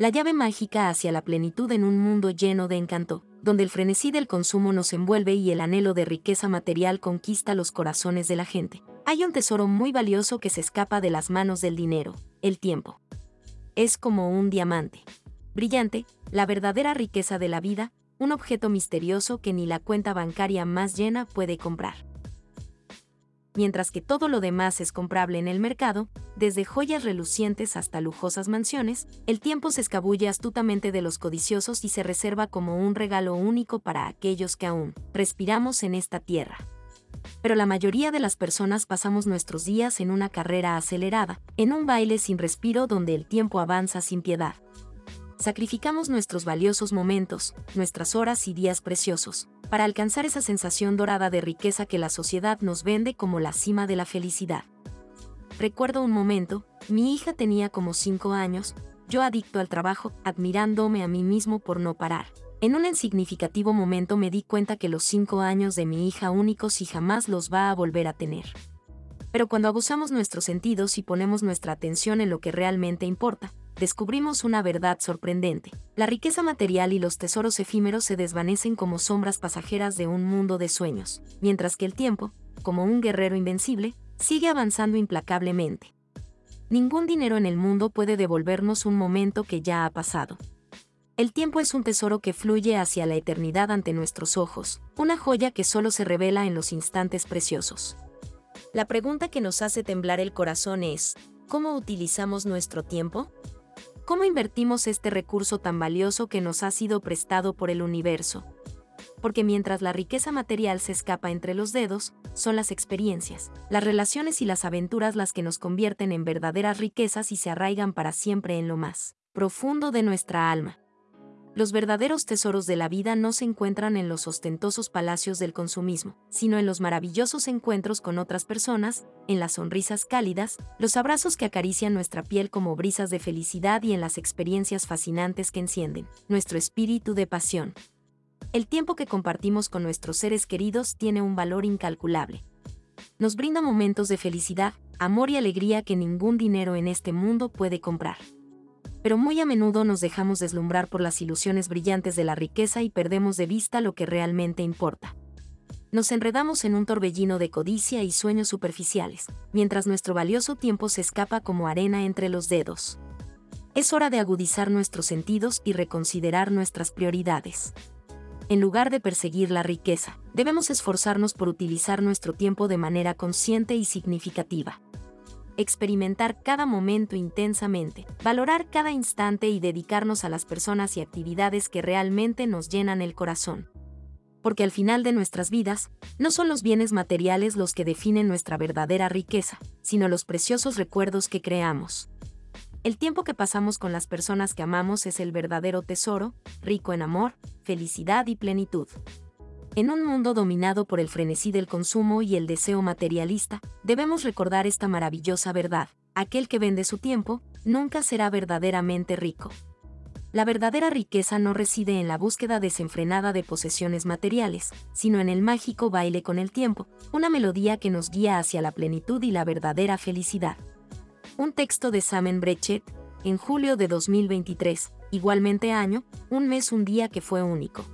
la llave mágica hacia la plenitud en un mundo lleno de encanto, donde el frenesí del consumo nos envuelve y el anhelo de riqueza material conquista los corazones de la gente. Hay un tesoro muy valioso que se escapa de las manos del dinero, el tiempo. Es como un diamante. Brillante, la verdadera riqueza de la vida, un objeto misterioso que ni la cuenta bancaria más llena puede comprar mientras que todo lo demás es comprable en el mercado, desde joyas relucientes hasta lujosas mansiones, el tiempo se escabulle astutamente de los codiciosos y se reserva como un regalo único para aquellos que aún respiramos en esta tierra. Pero la mayoría de las personas pasamos nuestros días en una carrera acelerada, en un baile sin respiro donde el tiempo avanza sin piedad. Sacrificamos nuestros valiosos momentos, nuestras horas y días preciosos, para alcanzar esa sensación dorada de riqueza que la sociedad nos vende como la cima de la felicidad. Recuerdo un momento, mi hija tenía como 5 años, yo adicto al trabajo, admirándome a mí mismo por no parar. En un insignificativo momento me di cuenta que los 5 años de mi hija únicos y jamás los va a volver a tener. Pero cuando abusamos nuestros sentidos y ponemos nuestra atención en lo que realmente importa, descubrimos una verdad sorprendente. La riqueza material y los tesoros efímeros se desvanecen como sombras pasajeras de un mundo de sueños, mientras que el tiempo, como un guerrero invencible, sigue avanzando implacablemente. Ningún dinero en el mundo puede devolvernos un momento que ya ha pasado. El tiempo es un tesoro que fluye hacia la eternidad ante nuestros ojos, una joya que solo se revela en los instantes preciosos. La pregunta que nos hace temblar el corazón es, ¿cómo utilizamos nuestro tiempo? ¿Cómo invertimos este recurso tan valioso que nos ha sido prestado por el universo? Porque mientras la riqueza material se escapa entre los dedos, son las experiencias, las relaciones y las aventuras las que nos convierten en verdaderas riquezas y se arraigan para siempre en lo más profundo de nuestra alma. Los verdaderos tesoros de la vida no se encuentran en los ostentosos palacios del consumismo, sino en los maravillosos encuentros con otras personas, en las sonrisas cálidas, los abrazos que acarician nuestra piel como brisas de felicidad y en las experiencias fascinantes que encienden nuestro espíritu de pasión. El tiempo que compartimos con nuestros seres queridos tiene un valor incalculable. Nos brinda momentos de felicidad, amor y alegría que ningún dinero en este mundo puede comprar pero muy a menudo nos dejamos deslumbrar por las ilusiones brillantes de la riqueza y perdemos de vista lo que realmente importa. Nos enredamos en un torbellino de codicia y sueños superficiales, mientras nuestro valioso tiempo se escapa como arena entre los dedos. Es hora de agudizar nuestros sentidos y reconsiderar nuestras prioridades. En lugar de perseguir la riqueza, debemos esforzarnos por utilizar nuestro tiempo de manera consciente y significativa experimentar cada momento intensamente, valorar cada instante y dedicarnos a las personas y actividades que realmente nos llenan el corazón. Porque al final de nuestras vidas, no son los bienes materiales los que definen nuestra verdadera riqueza, sino los preciosos recuerdos que creamos. El tiempo que pasamos con las personas que amamos es el verdadero tesoro, rico en amor, felicidad y plenitud. En un mundo dominado por el frenesí del consumo y el deseo materialista, debemos recordar esta maravillosa verdad. Aquel que vende su tiempo, nunca será verdaderamente rico. La verdadera riqueza no reside en la búsqueda desenfrenada de posesiones materiales, sino en el mágico baile con el tiempo, una melodía que nos guía hacia la plenitud y la verdadera felicidad. Un texto de Samen Brechet, en julio de 2023, igualmente año, un mes un día que fue único.